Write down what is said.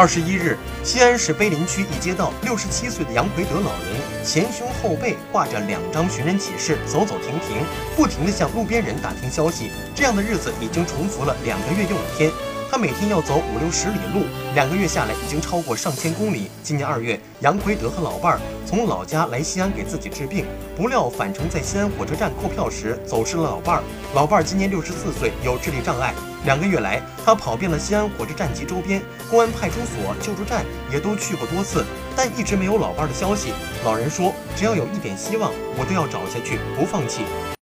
二十一日，西安市碑林区一街道，六十七岁的杨奎德老人前胸后背挂着两张寻人启事，走走停停，不停地向路边人打听消息。这样的日子已经重复了两个月又五天。他每天要走五六十里路，两个月下来已经超过上千公里。今年二月，杨奎德和老伴儿从老家来西安给自己治病，不料返程在西安火车站购票时走失了老伴儿。老伴儿今年六十四岁，有智力障碍。两个月来，他跑遍了西安火车站及周边公安派出所、救助站，也都去过多次，但一直没有老伴儿的消息。老人说：“只要有一点希望，我都要找下去，不放弃。”